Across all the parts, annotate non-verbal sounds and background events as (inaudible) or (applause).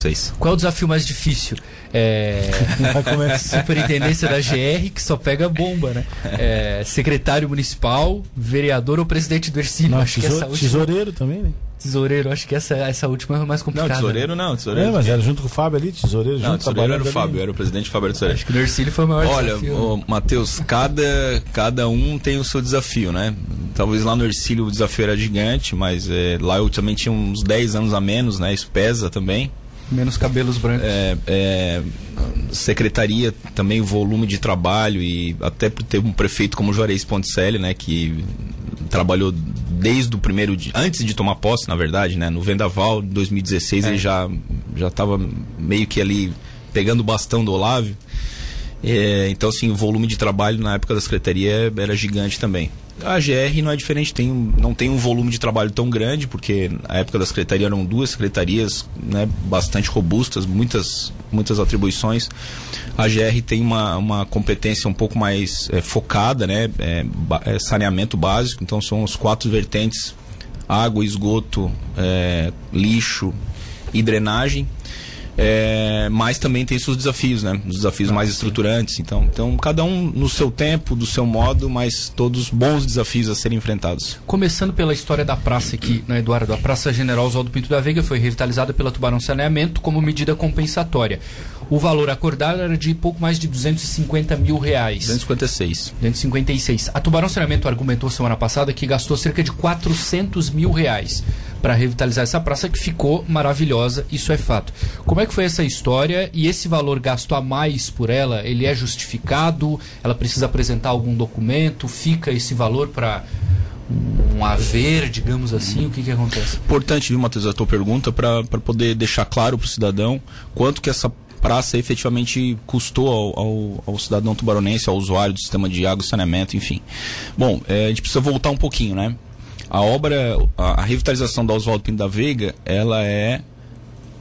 Vocês. Qual é o desafio mais difícil? É... (laughs) Superintendência da GR, que só pega bomba, né? É... Secretário municipal, vereador ou presidente do Ercílio? Não, acho tesouro, que essa última... Tesoureiro também, né? Tesoureiro, acho que essa, essa última é mais complicada. Não, tesoureiro né? não, tesoureiro. É, mas era junto com o Fábio ali, tesoureiro Não, junto tesoureiro era o Fábio, ali. era o presidente Fábio era o tesoureiro. Acho que no Ercílio foi o maior Olha, desafio. Matheus, cada, cada um tem o seu desafio, né? Talvez lá no Ercílio o desafio era gigante, mas é, lá eu também tinha uns 10 anos a menos, né? Isso pesa também. Menos cabelos brancos. É, é, secretaria também, volume de trabalho e até por ter um prefeito como Juarez Ponticelli, né? Que trabalhou desde o primeiro dia, antes de tomar posse, na verdade, né? No Vendaval, 2016, É. ele já já estava meio que ali pegando o bastão do Olávio. É, então, assim, o volume de trabalho na época da secretaria era gigante também. A GR não é diferente, tem não tem um volume de trabalho tão grande, porque na época da secretaria eram duas secretarias né, bastante robustas, muitas, muitas atribuições. A GR tem uma, uma competência um pouco mais é, focada, né, é, é saneamento básico, então são os quatro vertentes: água, esgoto, lixo e drenagem. É, mas também tem seus desafios, né? Os desafios mais estruturantes. Então, então, cada um no seu tempo, do seu modo, mas todos bons desafios a serem enfrentados. Começando pela história da praça aqui, né, Eduardo? A Praça General Oswaldo Pinto da Veiga foi revitalizada pela Tubarão Saneamento como medida compensatória. O valor acordado era de pouco mais de 250 mil reais. 256. 256. A Tubarão Saneamento argumentou semana passada que gastou cerca de 400 mil reais para revitalizar essa praça que ficou maravilhosa, isso é fato. Como é que foi essa história e esse valor gasto a mais por ela, ele é justificado? Ela precisa apresentar algum documento? Fica esse valor para um haver, digamos assim? O que que acontece? Importante, viu, Matheus, a tua pergunta para poder deixar claro para o cidadão quanto que essa praça efetivamente custou ao, ao, ao cidadão tubaronense, ao usuário do sistema de água e saneamento, enfim. Bom, eh, a gente precisa voltar um pouquinho, né? A obra, a, a revitalização da Oswaldo Pinto da Veiga, ela é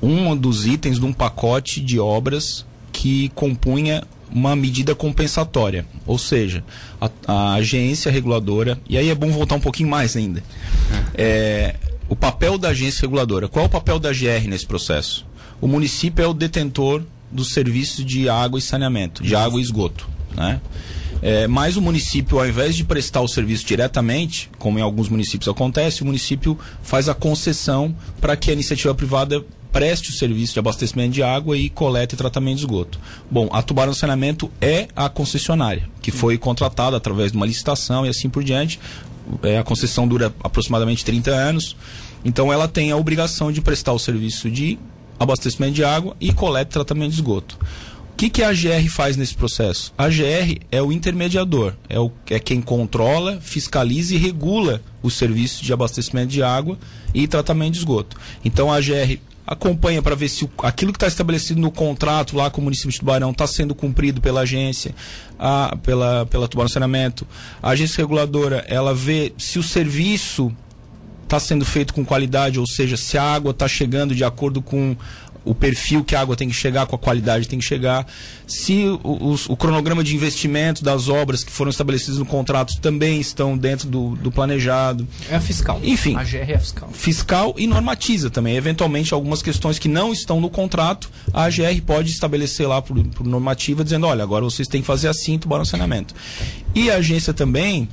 um dos itens de um pacote de obras que compunha uma medida compensatória. Ou seja, a, a agência reguladora, e aí é bom voltar um pouquinho mais ainda. É, o papel da agência reguladora. Qual é o papel da GR nesse processo? O município é o detentor dos serviços de água e saneamento, de água e esgoto. Né? É, mas o município, ao invés de prestar o serviço diretamente, como em alguns municípios acontece, o município faz a concessão para que a iniciativa privada preste o serviço de abastecimento de água e coleta e tratamento de esgoto. Bom, a Tubarão Saneamento é a concessionária, que foi contratada através de uma licitação e assim por diante. É, a concessão dura aproximadamente 30 anos, então ela tem a obrigação de prestar o serviço de abastecimento de água e coleta e tratamento de esgoto. Que, que a GR faz nesse processo? A GR é o intermediador, é, o, é quem controla, fiscaliza e regula os serviços de abastecimento de água e tratamento de esgoto. Então a GR acompanha para ver se o- aquilo que está estabelecido no contrato lá com o município de Tubarão está sendo cumprido pela agência, a, pela, pela Tubarão Saneamento. A agência reguladora, ela vê se o serviço está sendo feito com qualidade, ou seja, se a água está chegando de acordo com o perfil que a água tem que chegar, com a qualidade que tem que chegar, se o, os- o cronograma de investimento das obras que foram estabelecidas no contrato também estão dentro do, do planejado. É a fiscal. Enfim. A GR é a fiscal. Fiscal e normatiza também. Eventualmente, algumas questões que não estão no contrato, a AGR pode estabelecer lá por, por normativa, dizendo: olha, agora vocês têm que fazer assim, tubarão saneamento. E a agência também,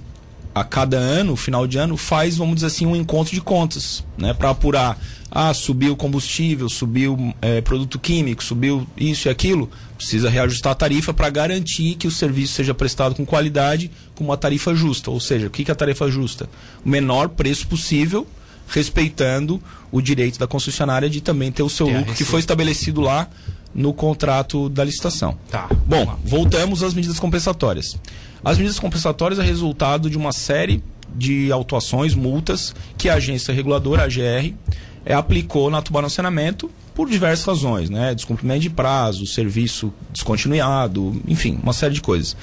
a cada ano, final de ano, faz, vamos dizer assim, um encontro de contas, né? Para apurar, ah, subiu combustível, subiu eh, produto químico, subiu isso e aquilo, precisa reajustar a tarifa para garantir que o serviço seja prestado com qualidade, com uma tarifa justa. Ou seja, o que que é a tarifa justa? O menor preço possível, respeitando o direito da concessionária de também ter o seu lucro que foi estabelecido lá no contrato da licitação. Tá. Bom, voltamos às medidas compensatórias. As medidas compensatórias é resultado de uma série de autuações, multas, que a agência reguladora, a AGR, é, aplicou na Tubarão Saneamento por diversas razões, né? Descumprimento de prazo, serviço descontinuado, enfim, uma série de coisas.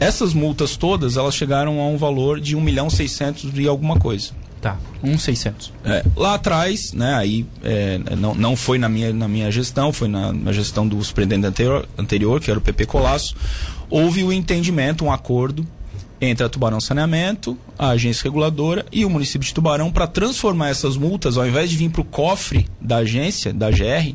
Essas multas todas, elas chegaram a um valor de 1 milhão 600 e alguma coisa. Tá. 1,600. É, lá atrás, né, aí é, não, não foi na minha, na minha gestão, foi na, na gestão do superintendente anterior, anterior, que era o PP Colasso, houve o entendimento, um acordo entre a Tubarão Saneamento, a agência reguladora e o município de Tubarão para transformar essas multas, ao invés de vir para o cofre da agência, da GR,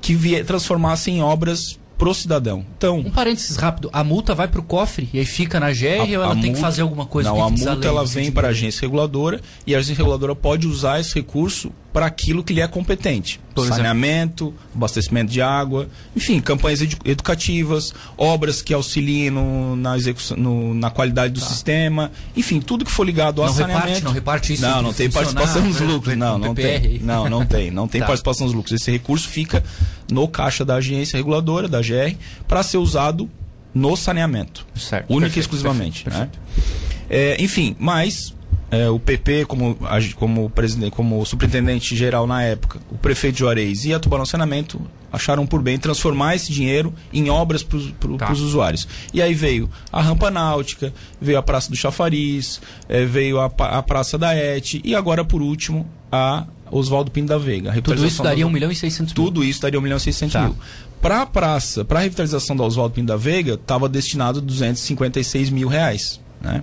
que vie, transformasse em obras pro cidadão. Então, Um parênteses rápido, a multa vai pro cofre e aí fica na GR ou ela a tem que multa- fazer alguma coisa? Não, O que a que multa ela vem para a agência reguladora e a agência reguladora pode usar esse recurso para aquilo que lhe é competente. Por exemplo? Saneamento, abastecimento de água, enfim, campanhas edu- educativas, obras que auxiliem no- na, execução, no- na qualidade do sistema, enfim, tudo que for ligado a Não reparte, saneamento. não reparte isso Não, não tem participação nos né, lucros. Não, não tem. Não, não tem. Não tem (laughs) Tá. participação nos lucros. Esse recurso fica no caixa da agência reguladora, da GR, para ser usado no saneamento. Certo, Única e perfeito, exclusivamente. perfeito, né? É, enfim, mas é, o PP, como, como, presidente, como superintendente geral na época, o prefeito Juarez e a Tubarão Saneamento acharam por bem transformar esse dinheiro em obras para os Tá. usuários. E aí veio a Rampa Náutica, veio a Praça do Chafariz, é, veio a, a Praça da Et e agora, por último, a Oswaldo Pinto da Veiga. Tudo isso daria das- 1 milhão e 600 mil. tudo isso daria 1 milhão e 600 Tá. mil. Para a praça, para a revitalização da Oswaldo Pinto da Veiga, estava destinado 256 mil reais. Né?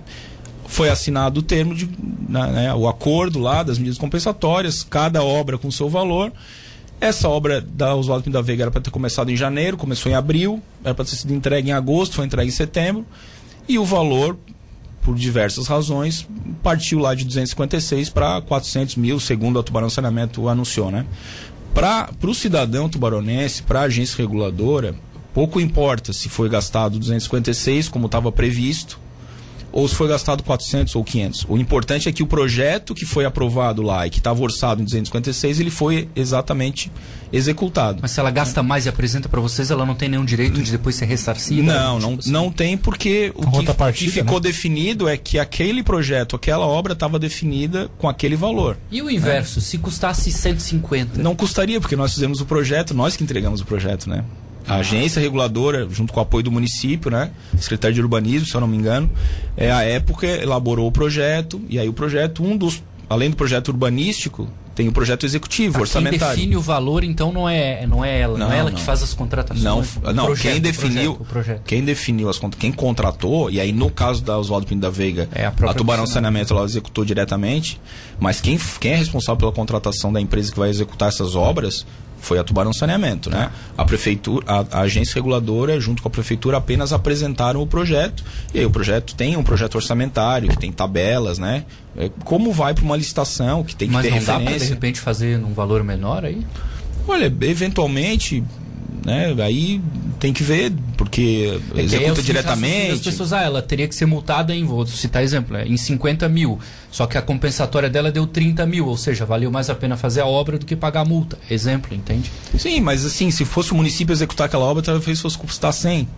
Foi assinado o termo de né, né, o acordo lá das medidas compensatórias, cada obra com seu valor. Essa obra da Oswaldo Pinto da Veiga era para ter começado em janeiro, começou em abril, era para ter sido entregue em agosto, foi entregue em setembro. E o valor, por diversas razões, partiu lá de 256 para 400 mil, segundo a Tubarão Saneamento anunciou, né? Para o cidadão tubaronense, para a agência reguladora, pouco importa se foi gastado 256, como estava previsto, ou se foi gastado 400 ou 500. O importante é que o projeto que foi aprovado lá e que estava orçado em 256, ele foi exatamente executado. Mas se ela gasta mais e apresenta para vocês, ela não tem nenhum direito de depois ser ressarcida? Não, Tipo não, assim. não tem porque o que, Contrapartida, que ficou né? definido é que aquele projeto, aquela obra estava definida com aquele valor. E o inverso, se custasse 150? Não custaria, porque nós fizemos o projeto, nós que entregamos o projeto, né? A agência reguladora, junto com o apoio do município, né? Secretário de Urbanismo, se eu não me engano, é a época elaborou o projeto, e aí o projeto, um dos. Além do projeto urbanístico, tem o projeto executivo, Tá, Quem orçamentário. define o valor, então, não é, não é ela. Não, Não, é ela não. que faz as contratações. Não, não projeto, quem definiu, projeto, o projeto. quem definiu as contas, quem contratou, e aí no caso da Oswaldo Pinto da Veiga, É a própria Tubarão. Saneamento ela executou diretamente, mas quem, quem é responsável pela contratação da empresa que vai executar essas obras foi a Tubarão Saneamento, né? A prefeitura, a, a agência reguladora, junto com a prefeitura, apenas apresentaram o projeto. E aí o projeto tem um projeto orçamentário, que tem tabelas, né? É, como vai para uma licitação, que tem que Mas ter não dá pra, de referência. repente, fazer num valor menor aí? Olha, eventualmente, né? Aí tem que ver, porque É executa seguinte, As diretamente. pessoas, ah, ela teria que ser multada em, vou citar exemplo, é, em 50 mil. Só que a compensatória dela deu 30 mil, ou seja, valeu mais a pena fazer a obra do que pagar a multa. Exemplo, entende? Sim, mas assim, se fosse o município executar aquela obra, talvez fosse custar 100,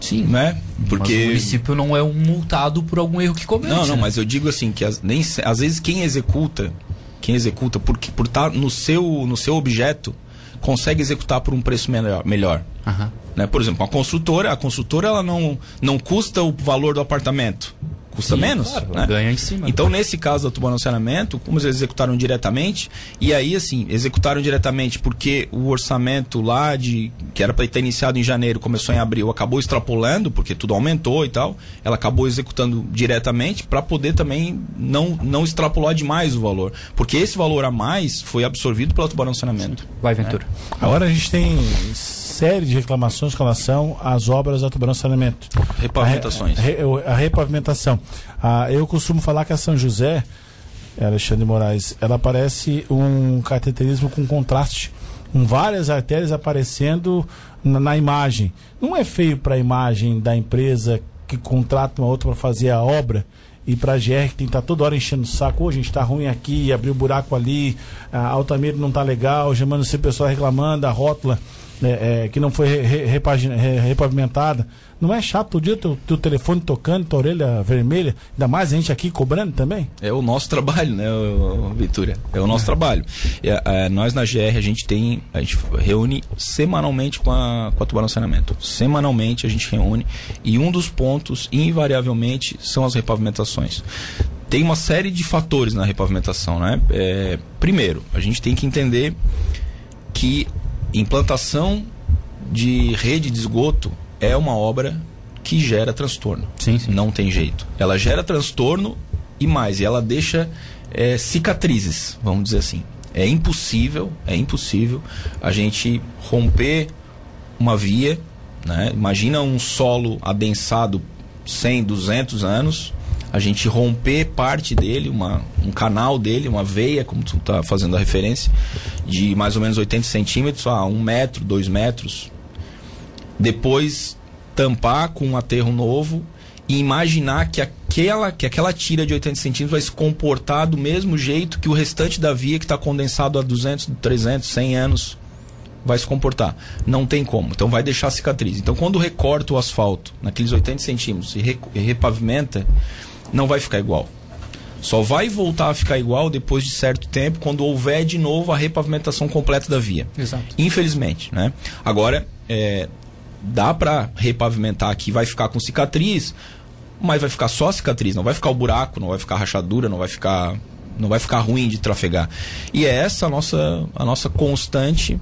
Sim. né? Mas Porque o município não é um multado por algum erro que comete. Não, não, né? mas eu digo assim que as, nem às vezes quem executa, quem executa porque por estar no seu no seu objeto, consegue executar por um preço melhor, melhor. Aham. Né? Por exemplo, a construtora, a construtora ela não não custa o valor do apartamento, custa Sim, menos, claro, né? ganha em cima. Então, nesse caso da Tubarão Saneamento, como eles executaram diretamente, e aí, assim, executaram diretamente porque o orçamento lá, de que era para ter iniciado em janeiro, começou em abril, acabou extrapolando, porque tudo aumentou e tal, ela acabou executando diretamente para poder também não, não extrapolar demais o valor. Porque esse valor a mais foi absorvido pela Tubarão Saneamento. Vai, Ventura. Agora a gente tem série de reclamações com relação às obras da Tubarão Saneamento. Repavimentações. A, re- a repavimentação. Ah, eu costumo falar que a São José, Alexandre de Moraes, ela parece um cateterismo com contraste, com várias artérias aparecendo na, na imagem. Não é feio para a imagem da empresa que contrata uma outra para fazer a obra e para a GR que tem que estar toda hora enchendo o saco, ô, a gente está ruim aqui, abriu buraco ali, a Altamira não está legal, chamando se pessoal reclamando, a rótula é, é, que não foi re- re- repavimentada. Não é chato o dia teu, teu telefone tocando, tua orelha vermelha, ainda mais a gente aqui cobrando também? É o nosso trabalho, né, Vitória? É o nosso trabalho. É, é, nós na GR a gente tem, a gente reúne semanalmente com a, com a Tubarão Saneamento. Semanalmente a gente reúne e um dos pontos, invariavelmente, são as repavimentações. Tem uma série de fatores na repavimentação, né? É, primeiro, a gente tem que entender que implantação de rede de esgoto é uma obra que gera transtorno. Sim, sim. Não tem jeito. Ela gera transtorno e mais, e ela deixa é, cicatrizes, vamos dizer assim. É impossível, é impossível a gente romper uma via, né? Imagina um solo adensado 100, 200 anos, a gente romper parte dele, uma, um canal dele, uma veia, como tu está fazendo a referência, de mais ou menos 80 centímetros a um metro, dois metros. Depois tampar com um aterro novo e imaginar que aquela, que aquela tira de 80 centímetros vai se comportar do mesmo jeito que o restante da via que está condensado há 200, 300, 100 anos vai se comportar. Não tem como. Então vai deixar cicatriz. Então quando recorta o asfalto naqueles 80 centímetros e, re, e repavimenta, não vai ficar igual. Só vai voltar a ficar igual depois de certo tempo, quando houver de novo a repavimentação completa da via. Exato. Infelizmente, né? Agora, é, dá para repavimentar aqui, vai ficar com cicatriz, mas vai ficar só cicatriz, não vai ficar o buraco, não vai ficar rachadura, não vai ficar não vai ficar ruim de trafegar. E é essa a nossa, a nossa constante,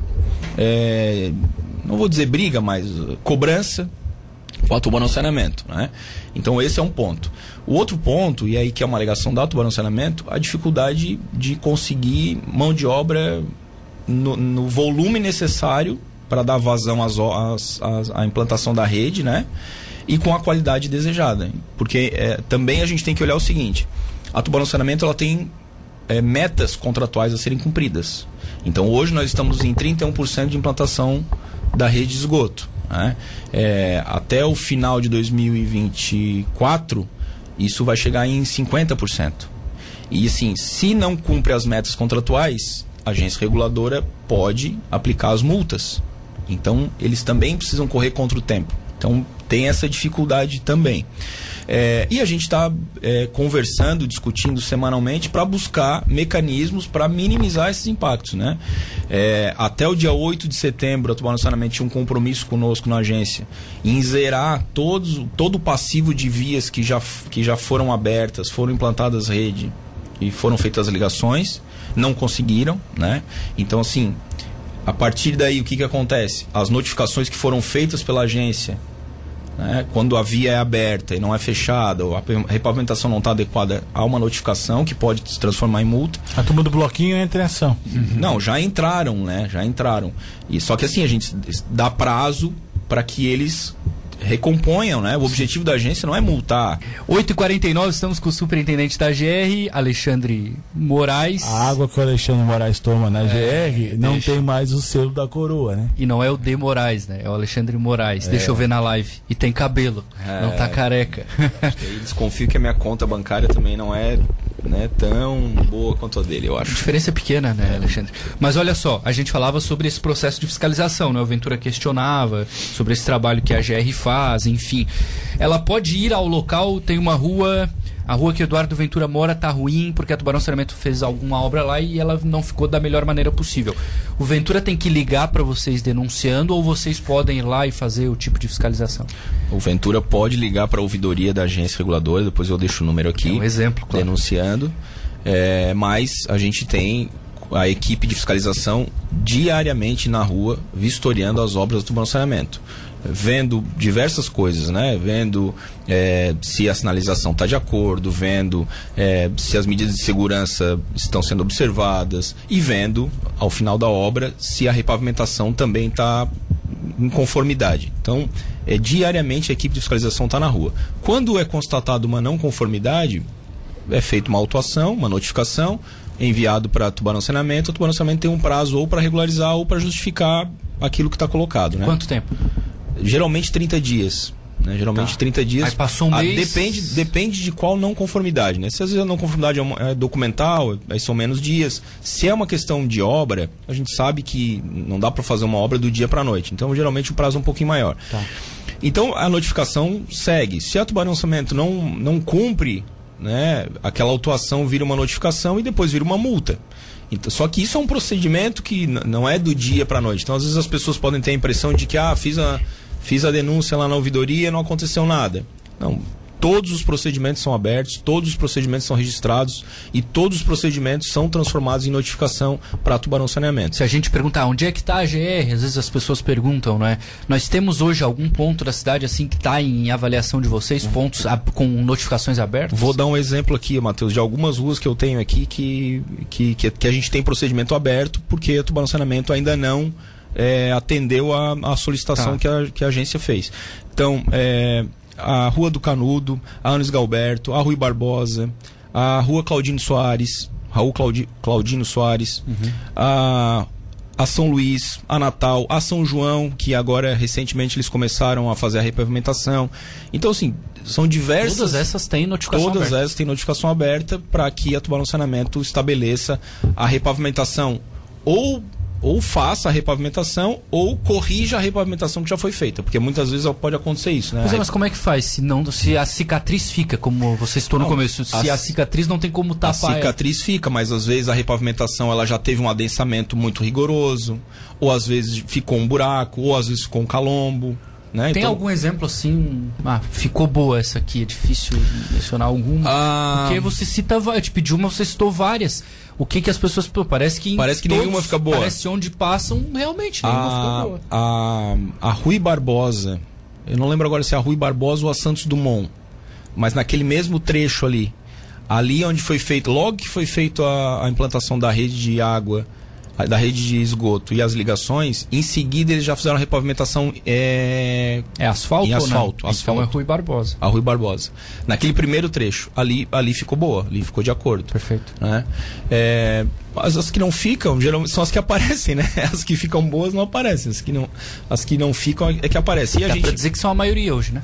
é, não vou dizer briga, mas cobrança a tubarão saneamento, né? Então esse é um ponto. O outro ponto, e aí que é uma alegação da tubarão saneamento, a dificuldade de conseguir mão de obra no, no volume necessário para dar vazão às, às, às, à implantação da rede, né? E com a qualidade desejada. Porque é, também a gente tem que olhar o seguinte: a tubarão saneamento ela tem é, metas contratuais a serem cumpridas. Então hoje nós estamos em 31% de implantação da rede de esgoto. Né? É, até o final de 2024, isso vai chegar em 50%. E assim, se não cumpre as metas contratuais, a agência reguladora pode aplicar as multas. Então, eles também precisam correr contra o tempo. Então, tem essa dificuldade também. É, e a gente está é, conversando, discutindo semanalmente para buscar mecanismos para minimizar esses impactos. Né? É, até o dia 8 de setembro, a Tubarão Saneamento tinha um compromisso conosco na agência em zerar todos, todo o passivo de vias que já, que já foram abertas, foram implantadas rede e foram feitas as ligações. Não conseguiram, né? Então, assim, a partir daí, o que, que acontece? As notificações que foram feitas pela agência né? Quando a via é aberta e não é fechada, ou a repavimentação não está adequada, há uma notificação que pode se transformar em multa. A turma do bloquinho entra em ação. Uhum. Não, já entraram, né? Já entraram. E só que assim, a gente dá prazo para que eles recomponham, né? O objetivo da agência não é multar. 8h49, estamos com o superintendente da GR, Alexandre Moraes. A água que o Alexandre Moraes toma na é, GR não deixa. tem mais o selo da coroa, né? E não é o D Moraes, né? É o Alexandre Moraes. É. Deixa eu ver na live. E tem cabelo, é. não tá careca. Desconfio que a minha conta bancária também não é né, tão boa quanto a dele, eu acho. A diferença é pequena, né, é. Alexandre? Mas olha só, a gente falava sobre esse processo de fiscalização, né? O Ventura questionava sobre esse trabalho que a GR faz, enfim. Ela pode ir ao local, tem uma rua a rua que Eduardo Ventura mora tá ruim porque a Tubarão Saneamento fez alguma obra lá e ela não ficou da melhor maneira possível. O Ventura tem que ligar para vocês denunciando ou vocês podem ir lá e fazer o tipo de fiscalização? O Ventura pode ligar para a ouvidoria da agência reguladora, depois eu deixo o número aqui. É um exemplo, claro. Denunciando. É, mas a gente tem a equipe de fiscalização diariamente na rua vistoriando as obras do tubarão saneamento vendo diversas coisas, né? Vendo é, se a sinalização está de acordo, vendo é, se as medidas de segurança estão sendo observadas e vendo, ao final da obra, se a repavimentação também está em conformidade. Então, é, diariamente a equipe de fiscalização está na rua. Quando é constatada uma não conformidade, é feita uma autuação, uma notificação, enviado para Tubarão Saneamento. O Tubarão Saneamento tem um prazo ou para regularizar ou para justificar aquilo que está colocado. Né? Quanto tempo? Geralmente 30 dias. Né? Geralmente tá. 30 dias. Aí passou um ah, mês. Depende, depende de qual não conformidade. Né? Se às vezes a não conformidade é, é documental, aí são menos dias. Se é uma questão de obra, a gente sabe que não dá para fazer uma obra do dia para noite. Então, geralmente o prazo é um pouquinho maior. Tá. Então, a notificação segue. Se a tubarão orçamento não, não cumpre, né, aquela autuação vira uma notificação e depois vira uma multa. Então, só que isso é um procedimento que não é do dia para noite. Então, às vezes as pessoas podem ter a impressão de que, ah, fiz a fiz a denúncia lá na ouvidoria e não aconteceu nada. Não, todos os procedimentos são abertos, todos os procedimentos são registrados e todos os procedimentos são transformados em notificação para Tubarão Saneamento. Se a gente perguntar onde é que está a GR, às vezes as pessoas perguntam, não é? Nós temos hoje algum ponto da cidade assim que está em avaliação de vocês, pontos com notificações abertas? Vou dar um exemplo aqui, Matheus, de algumas ruas que eu tenho aqui que, que, que, a gente tem procedimento aberto porque Tubarão Saneamento ainda não é, atendeu a, solicitação tá. que, a, que a agência fez. Então, é, a Rua do Canudo, a Anos Galberto, a Rui Barbosa, a Rua Claudino Soares, Raul Claudi, Claudino Soares, uhum. a, a São Luís, a Natal, a São João, que agora recentemente eles começaram a fazer a repavimentação. Então, assim, são diversas. Todas essas têm notificação todas aberta. essas têm notificação aberta para que a Tubarão Saneamento estabeleça a repavimentação ou ou faça a repavimentação ou corrija a repavimentação que já foi feita, porque muitas vezes pode acontecer isso, né? Mas, é, mas como é que faz se não se a cicatriz fica, como você citou no começo, se a, a, cicatriz não tem como tapar? A cicatriz ela. fica, mas às vezes a repavimentação ela já teve um adensamento muito rigoroso, ou às vezes ficou um buraco, ou às vezes ficou um calombo. Né? Tem então... algum exemplo assim? Ah, ficou boa essa aqui, é difícil mencionar alguma. Ah... Porque você cita, eu te pedi uma, você citou várias o que que as pessoas. Pô, parece que. Parece que nenhuma fica boa. Parece onde passam, realmente, nenhuma a, fica boa. A, a Rui Barbosa, eu não lembro agora se é a Rui Barbosa ou a Santos Dumont, mas naquele mesmo trecho ali, ali onde foi feito, logo que foi feito a, a implantação da rede de água da rede de esgoto e as ligações, em seguida eles já fizeram a repavimentação é, é asfalto, em asfalto, né? asfalto. Então é Rui Barbosa. A Rui Barbosa. Naquele primeiro trecho, ali, ali ficou boa, ali ficou de acordo. Perfeito. Né? É, as, as que não ficam, geralmente são as que (laughs) aparecem, né? As que ficam boas não aparecem, as que não, as que não ficam é que aparecem. E a Dá gente... pra dizer que são a maioria hoje, né?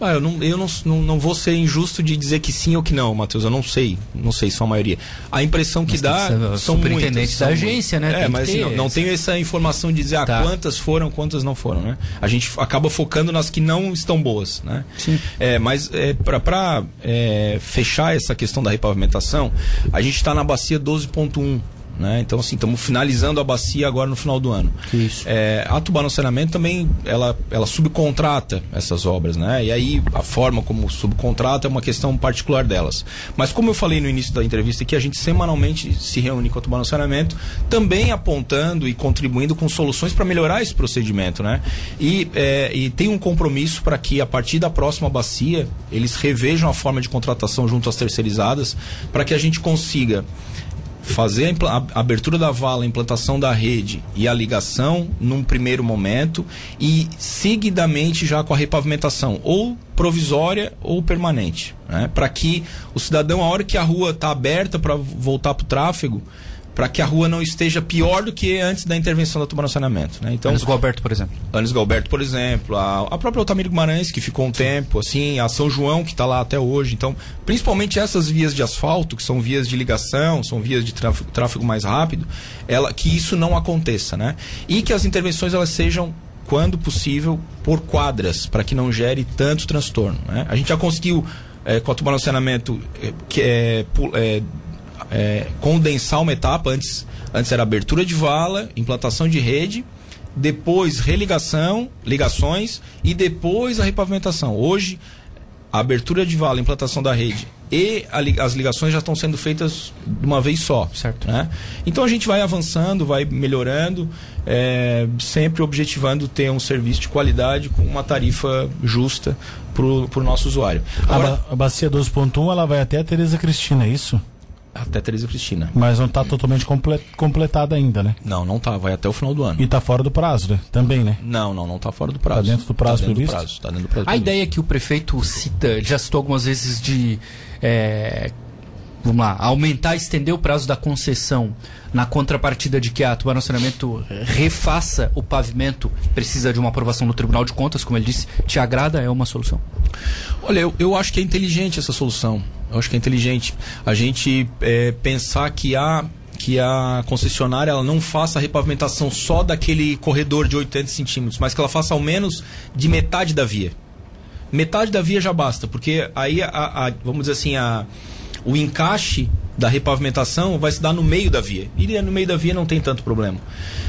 Ah, eu não, eu não, não, não, vou ser injusto de dizer que sim ou que não, Matheus. Eu não sei. Não sei se são a maioria. A impressão que mas dá que são muitas. da agência, né? É, tem mas assim, não, não tenho essa informação de dizer ah, tá. quantas foram, quantas não foram, né? A gente acaba focando nas que não estão boas, né? Sim. É, mas é, para é, fechar essa questão da repavimentação, a gente está na bacia 12.1 né? Então, assim, estamos finalizando a bacia agora no final do ano. Isso. É, a Tubarão Saneamento também, ela, ela subcontrata essas obras, né? E aí, a forma como subcontrata é uma questão particular delas. Mas como eu falei no início da entrevista aqui, a gente semanalmente se reúne com a Tubarão Saneamento, também apontando e contribuindo com soluções para melhorar esse procedimento, né? E, é, e tem um compromisso para que, a partir da próxima bacia, eles revejam a forma de contratação junto às terceirizadas, para que a gente consiga fazer a, abertura da vala, a implantação da rede e a ligação num primeiro momento e seguidamente já com a repavimentação, ou provisória ou permanente, né? para que o cidadão, a hora que a rua está aberta para voltar para o tráfego, para que a rua não esteja pior do que antes da intervenção da tubarão saneamento. Né? Então, Anis Galberto, por exemplo. Anis Galberto, por exemplo, a, a própria Altamiro Guimarães, que ficou um tempo, assim, a São João, que está lá até hoje. Então, principalmente essas vias de asfalto, que são vias de ligação, são vias de tráfego, tráfego mais rápido, ela, que isso não aconteça. Né? E que as intervenções elas sejam quando possível, por quadras, para que não gere tanto transtorno. Né? A gente já conseguiu, é, com a tubarão saneamento, é, que é, é condensar uma etapa. Antes, antes era abertura de vala, implantação de rede, depois religação, ligações e depois a repavimentação. Hoje, a abertura de vala, implantação da rede e a, as ligações já estão sendo feitas de uma vez só. Certo. Né? Então a gente vai avançando, vai melhorando, é, sempre objetivando ter um serviço de qualidade com uma tarifa justa para o nosso usuário. Agora, a, a bacia 12.1 ela vai até a Tereza Cristina, é isso? Até Teresa Cristina. Mas não está totalmente completada ainda, né? Não, não está. Vai até o final do ano. E está fora do prazo, né? Também, né? Não, não, não está fora do prazo. Está dentro do prazo tá previsto? Prazo, tá dentro do prazo A previsto. ideia que o prefeito cita, já citou algumas vezes de... É, vamos lá, aumentar, estender o prazo da concessão na contrapartida de que a Tubarão Saneamento refaça o pavimento, precisa de uma aprovação no Tribunal de Contas, como ele disse, te agrada? É uma solução? Olha, eu, eu acho que é inteligente essa solução. Eu acho que é inteligente a gente é, pensar que a que a concessionária ela não faça a repavimentação só daquele corredor de 80 centímetros, mas que ela faça ao menos de metade da via. Metade da via já basta, porque aí a, a, vamos dizer assim a, o encaixe da repavimentação vai se dar no meio da via. E no meio da via não tem tanto problema.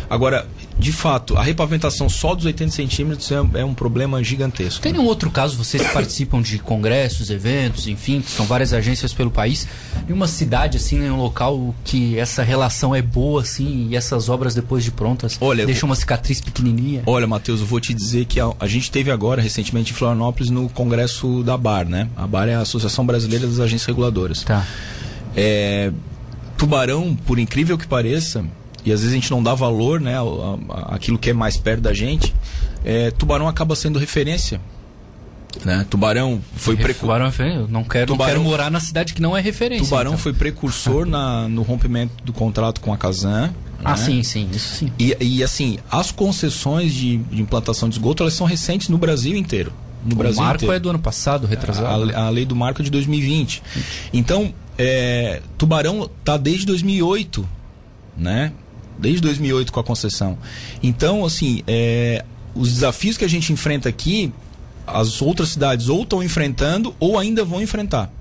Agora, de fato, a repavimentação só dos 80 centímetros é, é um problema gigantesco. Tem um outro caso, vocês (coughs) participam de congressos, eventos, enfim, são várias agências pelo país. Em uma cidade, assim, em um local que essa relação é boa, assim, e essas obras depois de prontas Olha, deixam uma cicatriz pequenininha? Olha, Matheus, eu vou te dizer que a, a gente teve agora, recentemente, em Florianópolis, no congresso da BAR, né? A BAR é a Associação Brasileira das Agências Reguladoras. Tá. É, Tubarão, por incrível que pareça, e às vezes a gente não dá valor, né, aquilo que é mais perto da gente, é, Tubarão acaba sendo referência. Né? Tubarão foi precursor. Tubarão é não quero, Tubarão, não quero morar na cidade que não é referência. Tubarão então. foi precursor na, no rompimento do contrato com a Casan. Ah, né? sim, sim, isso sim. E, e assim, as concessões de, de, implantação de esgoto elas são recentes no Brasil inteiro. No o Brasil marco inteiro. é do ano passado, retrasado. A, a, lei do marco é de 2020. Então, é, Tubarão está desde 2008, né? Desde 2008 com a concessão. Então, assim, é, os desafios que a gente enfrenta aqui, as outras cidades ou estão enfrentando ou ainda vão enfrentar.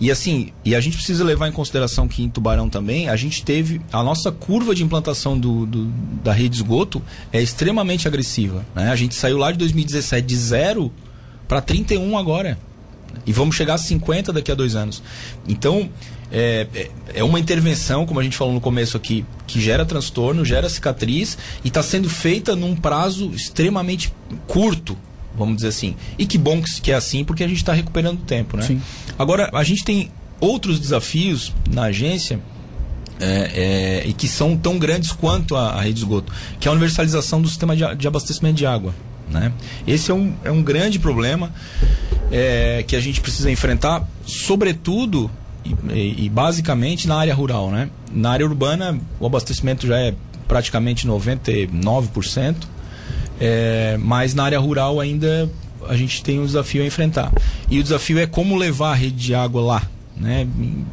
E assim, e a gente precisa levar em consideração que em Tubarão também, a gente teve a nossa curva de implantação do, do da rede de esgoto é extremamente agressiva. Né? A gente saiu lá de 2017 de zero para 31 agora. E vamos chegar a 50 daqui a dois anos. Então, é, é, é uma intervenção, como a gente falou no começo aqui, que gera transtorno, gera cicatriz e está sendo feita num prazo extremamente curto, vamos dizer assim. E que bom que é assim, porque a gente está recuperando tempo, né? Sim. Agora, a gente tem outros desafios na agência é, é, e que são tão grandes quanto a, a, rede de esgoto, que é a universalização do sistema de, de abastecimento de água. Né? Esse é um, é um grande problema é, que a gente precisa enfrentar, sobretudo e, e, basicamente na área rural. Né? Na área urbana, o abastecimento já é praticamente 99%, é, mas na área rural ainda a gente tem um desafio a enfrentar. E o desafio é como levar a rede de água lá. Né?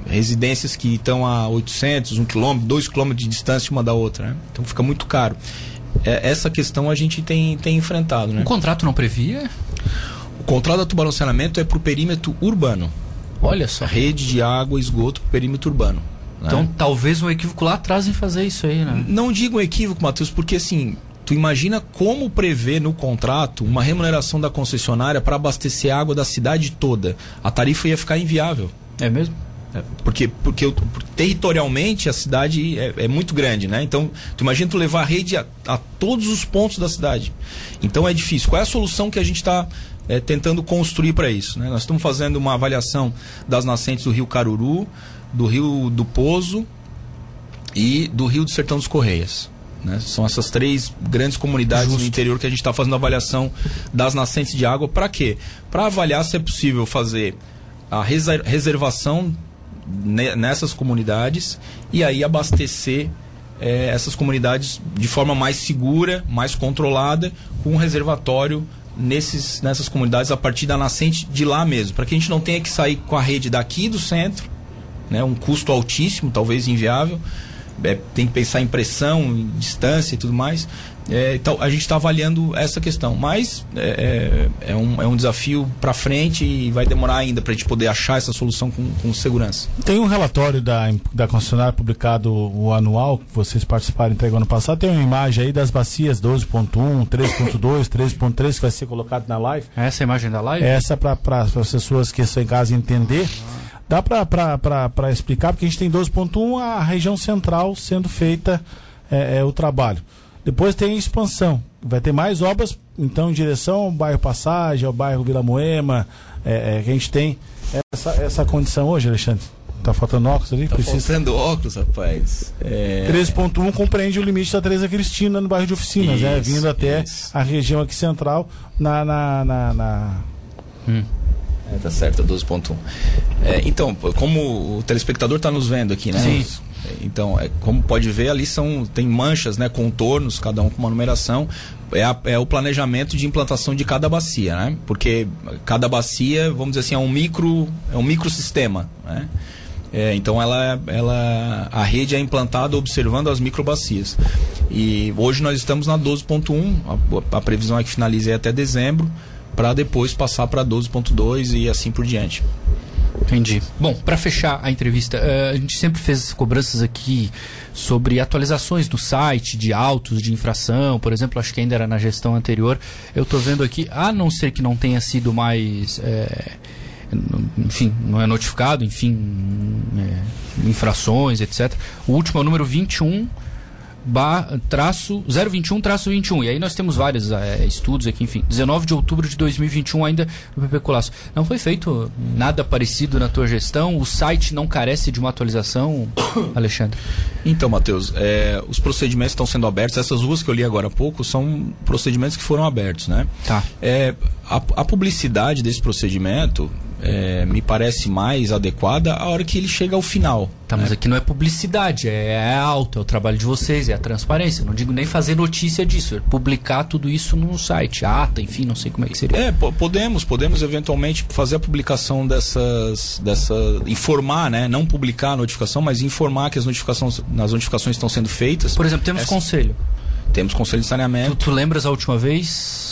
Residências que estão a 800, 1 km, 2 km de distância uma da outra. Né? Então fica muito caro. É, essa questão a gente tem, tem enfrentado. Né? O contrato não previa? O contrato da tubarão saneamento é para o perímetro urbano. Olha só. Rede de água e esgoto para perímetro urbano. Né? Então talvez um equívoco lá atrás em fazer isso aí, né? Não digo um equívoco, Matheus, porque assim, tu imagina como prever no contrato uma remuneração da concessionária para abastecer água da cidade toda. A tarifa ia ficar inviável. É mesmo? É, porque, porque, porque territorialmente a cidade é, é, muito grande, né? Então, tu imagina tu levar a rede a, a, todos os pontos da cidade. Então é difícil. Qual é a solução que a gente está é, tentando construir para isso? Né? Nós estamos fazendo uma avaliação das nascentes do Rio Caruru, do Rio do Pozo e do Rio do Sertão dos Correias. Né? São essas três grandes comunidades Justo. no interior que a gente está fazendo avaliação das nascentes de água. Para quê? Para avaliar se é possível fazer a reservação nessas comunidades e aí abastecer é, essas comunidades de forma mais segura, mais controlada, com um reservatório nesses, nessas comunidades a partir da nascente de lá mesmo, para que a gente não tenha que sair com a rede daqui do centro, né, um custo altíssimo, talvez inviável, é, tem que pensar em pressão, em distância e tudo mais. É, então a gente está avaliando essa questão, mas é, é, é um, é um desafio para frente e vai demorar ainda para a gente poder achar essa solução com, com segurança. Tem um relatório da, da concessionária publicado o anual que vocês participaram entregue ano passado. Tem uma imagem aí das bacias 12.1, 3.2, 3.3 que vai ser colocado na live. Essa é a imagem da live? Essa para as pessoas que estão em casa entender. Dá para explicar, porque a gente tem 12.1, a região central sendo feita é, é, o trabalho. Depois tem expansão. Vai ter mais obras, então, em direção ao bairro Passagem, ao bairro Vila Moema, é, é, que a gente tem essa, essa condição hoje, Alexandre. Tá faltando óculos ali? Tá Precisa... faltando óculos, rapaz. É... 3.1 compreende o limite da Teresa Cristina no bairro de Oficinas, né? isso, né? Vindo até isso. a região aqui central na... na, na, na... Hum. É, tá certo, 12.1. É, então, como o telespectador está nos vendo aqui, né? Sim. Então, é, como pode ver, ali são tem manchas, né, contornos, cada um com uma numeração. É, a, é, o planejamento de implantação de cada bacia, né? Porque cada bacia, vamos dizer assim, é um micro, é um microsistema, né? É, então ela, ela, a rede é implantada observando as microbacias. E hoje nós estamos na 12.1, a, a previsão é que finalize até dezembro para depois passar para 12.2 e assim por diante. Entendi. Bom, para fechar a entrevista, uh, a gente sempre fez cobranças aqui sobre atualizações no site de autos de infração, por exemplo, acho que ainda era na gestão anterior. Eu estou vendo aqui, a não ser que não tenha sido mais. É, enfim, não é notificado, enfim, é, infrações, etc. O último é o número 21 bar, traço 021 traço 21. E aí nós temos vários é, estudos aqui, enfim. 19 de outubro de 2021 ainda no PP Colasso. Não foi feito nada parecido na tua gestão? O site não carece de uma atualização, (coughs) Alexandre? Então, Matheus, é, os procedimentos estão sendo abertos. Essas ruas que eu li agora há pouco são procedimentos que foram abertos, né? Tá. É, a, a publicidade desse procedimento é, me parece mais adequada a hora que ele chega ao final. Tá, né? mas aqui não é publicidade, é, é alto, é o trabalho de vocês, é a transparência. Não digo nem fazer notícia disso, é publicar tudo isso no site, ata, enfim, não sei como é que seria. É, podemos, podemos eventualmente fazer a publicação dessas, dessa, informar, né? Não publicar a notificação, mas informar que as notificações, as notificações estão sendo feitas. Por exemplo, temos Essa, conselho. Temos conselho de saneamento. Tu, tu lembras a última vez?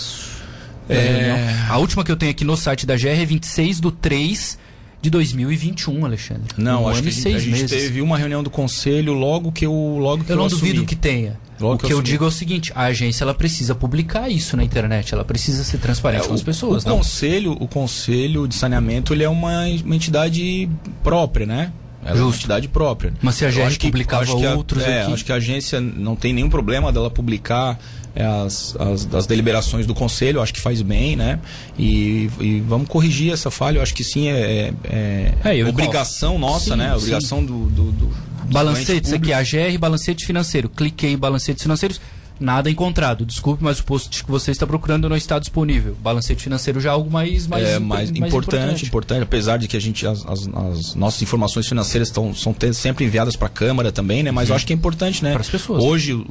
É... A última que eu tenho aqui no site da GR é 26 do 3 de 2021, Alexandre. Não, um acho que a gente, a gente teve uma reunião do conselho logo que eu logo que eu, eu não assumi. duvido que tenha. Logo o que, que eu, eu digo é o seguinte: a agência ela precisa publicar isso na internet, ela precisa ser transparente é, com as pessoas. O, conselho, o conselho de saneamento ele é uma, uma entidade própria, né? Ela Justo. é uma entidade própria. Mas se a agência publicava que, outros a, é, aqui... acho que a agência não tem nenhum problema dela publicar é, as, as, as, deliberações do conselho, acho que faz bem, né? E, e vamos corrigir essa falha, eu acho que sim, é, é, é obrigação nossa, sim, né? Obrigação do, do, do Balancetes aqui, a GR Balancete Financeiro. Cliquei em Balancetes Financeiros Nada encontrado. Desculpe, mas o post que você está procurando não está disponível. Balancete financeiro já é algo mais, mais, é, mais, mais importante, importante, importante. Apesar de que a gente as, as, as nossas informações financeiras estão são sempre enviadas para a Câmara também, né? Mas uhum. eu acho que é importante, né? Para as pessoas. Hoje,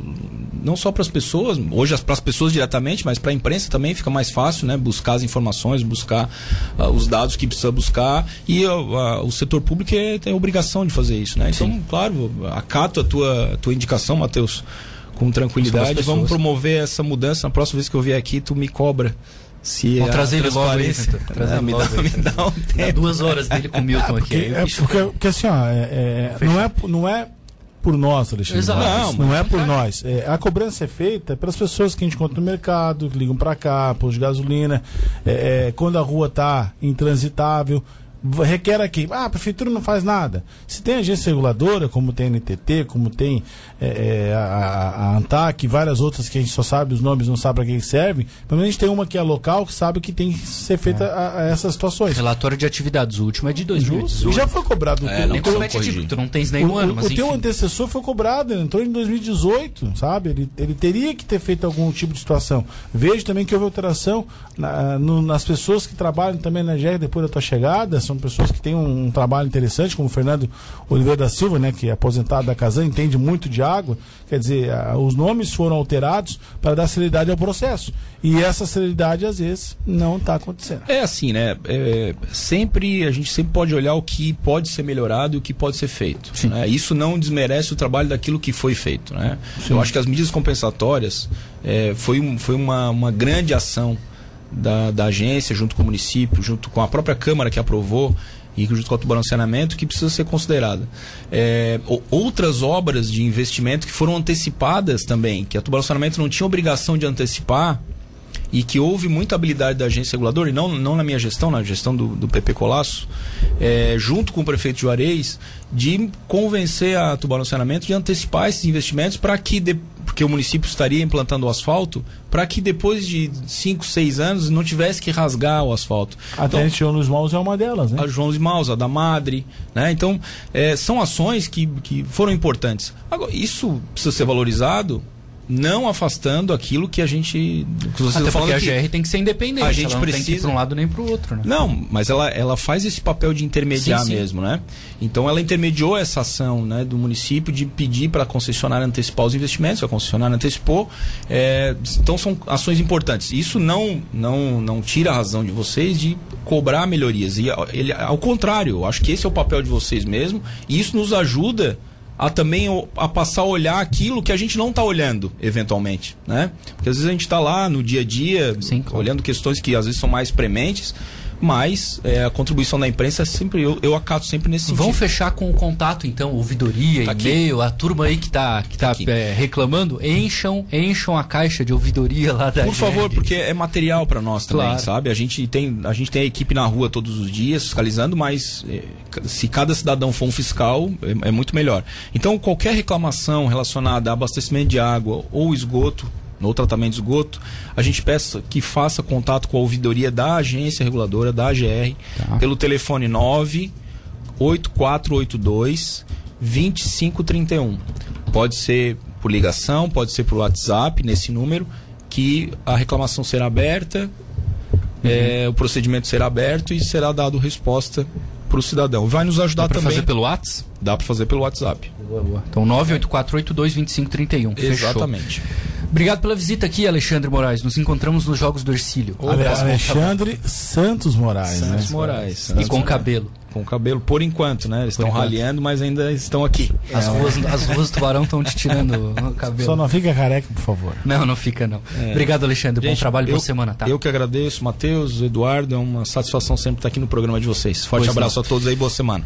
não só para as pessoas, hoje para as pessoas diretamente, mas para a imprensa também fica mais fácil, né? Buscar as informações, buscar uh, os dados que precisa buscar e uh, uh, o setor público é, tem a obrigação de fazer isso, né? Então, Sim. claro, acato a tua, a tua indicação, Matheus com tranquilidade. Vamos promover essa mudança. Na próxima vez que eu vier aqui, tu me cobra. Se Vamos trazer ele logo aí, trazer me, dá, me dá um tempo. duas horas dele com o Milton (laughs) aqui. É porque, porque assim, ó, é, é, não, é, não é por nós, Alexandre. Exato. Não, não é por nós. É, a cobrança é feita pelas pessoas que a gente encontra no mercado, que ligam para cá, posto de gasolina, é, é, quando a rua está intransitável requer aqui, ah, a prefeitura não faz nada. Se tem agência reguladora, como tem a NTT, como tem é, é, a, a ANTAC e várias outras que a gente só sabe os nomes, não sabe para que servem, pelo menos a gente tem uma que é local, que sabe que tem que ser feita é. a, a, essas situações. Relatório de atividades, o último é de 2018. Já foi cobrado. É, não tu, tu não tens nenhum o, ano, mas O teu antecessor foi cobrado, ele entrou em 2018, sabe? Ele, ele teria que ter feito algum tipo de situação. Vejo também que houve alteração na, no, nas pessoas que trabalham também na GR depois da tua chegada, são pessoas que têm um, um, trabalho interessante, como o Fernando Oliveira da Silva, né, que é aposentado da Casan, entende muito de água. Quer dizer, a, os nomes foram alterados para dar celeridade ao processo. E essa celeridade, às vezes, não está acontecendo. É assim, né? É, sempre, a gente sempre pode olhar o que pode ser melhorado e o que pode ser feito. Né? Isso não desmerece o trabalho daquilo que foi feito. Né? Eu acho que as medidas compensatórias é, foi, um, foi uma, uma grande ação da, da agência, junto com o município, junto com a própria Câmara que aprovou e junto com o Tubarão Saneamento, que precisa ser considerada. É, outras obras de investimento que foram antecipadas também, que a Tubarão Saneamento não tinha obrigação de antecipar e que houve muita habilidade da agência reguladora, e não, não na minha gestão, na gestão do, do PP Colasso, é, junto com o prefeito Juarez, de convencer a Tubarão Saneamento de antecipar esses investimentos para que de, porque o município estaria implantando o asfalto, para que depois de 5, 6 anos não tivesse que rasgar o asfalto. Até então, a João dos Maus é uma delas, né? A João dos Maus, a da Madre, né? Então, é, são ações que, que foram importantes. Agora, isso precisa ser valorizado não afastando aquilo que a gente. Que vocês Até porque a GR tem que ser independente. A gente precisa. tem que ir para um lado nem para o outro, né? Não, mas ela, ela faz esse papel de intermediar sim, sim. mesmo, né? Então ela intermediou essa ação né, do município de pedir para a concessionária antecipar os investimentos, a concessionária antecipou. É, então são ações importantes. Isso não, não, não tira a razão de vocês de cobrar melhorias. E ele, ao contrário, eu acho que esse é o papel de vocês mesmo, e isso nos ajuda a também a passar a olhar aquilo que a gente não está olhando, eventualmente, né? Porque às vezes a gente está lá no dia a dia, Sim, claro. olhando questões que às vezes são mais prementes, mas é, a contribuição da imprensa é sempre eu, eu acato sempre nesse sentido. Vamos fechar com o contato então, ouvidoria, Tá aqui. e-mail, a turma aí que tá, que tá, aqui. é, reclamando, encham, encham a caixa de ouvidoria lá da Por favor, GR. porque é material para nós também, Claro. sabe? A gente tem a gente tem a equipe na rua todos os dias fiscalizando, mas eh, se cada cidadão for um fiscal, é, é muito melhor. Então, qualquer reclamação relacionada a abastecimento de água ou esgoto, no tratamento de esgoto, a gente peça que faça contato com a ouvidoria da agência reguladora, da AGR, Tá. pelo telefone 9 8482 2531. Pode ser por ligação, pode ser por WhatsApp, nesse número, que a reclamação será aberta, Uhum. é, o procedimento será aberto e será dado resposta para o cidadão. Vai nos ajudar também. fazer pelo WhatsApp? Dá para fazer pelo WhatsApp. Boa, boa. Então 984822531. Fechou. Exatamente. Obrigado pela visita aqui, Alexandre Moraes. Nos encontramos nos Jogos do Ercílio. Ale- Alexandre Santos Moraes, Santos né? Moraes. E Santos com Moraes. cabelo. Com cabelo, por enquanto, né? Eles estão raliando, mas ainda estão aqui. As, ruas, as ruas do Tubarão estão te tirando (laughs) o cabelo. Só não fica careca, por favor. Não, não fica não. Obrigado, Alexandre. Bom Gente, trabalho, eu, boa semana, tá? Eu que agradeço, Matheus, Eduardo. É uma satisfação sempre estar aqui no programa de vocês. Forte Pois abraço não. a todos aí, boa semana.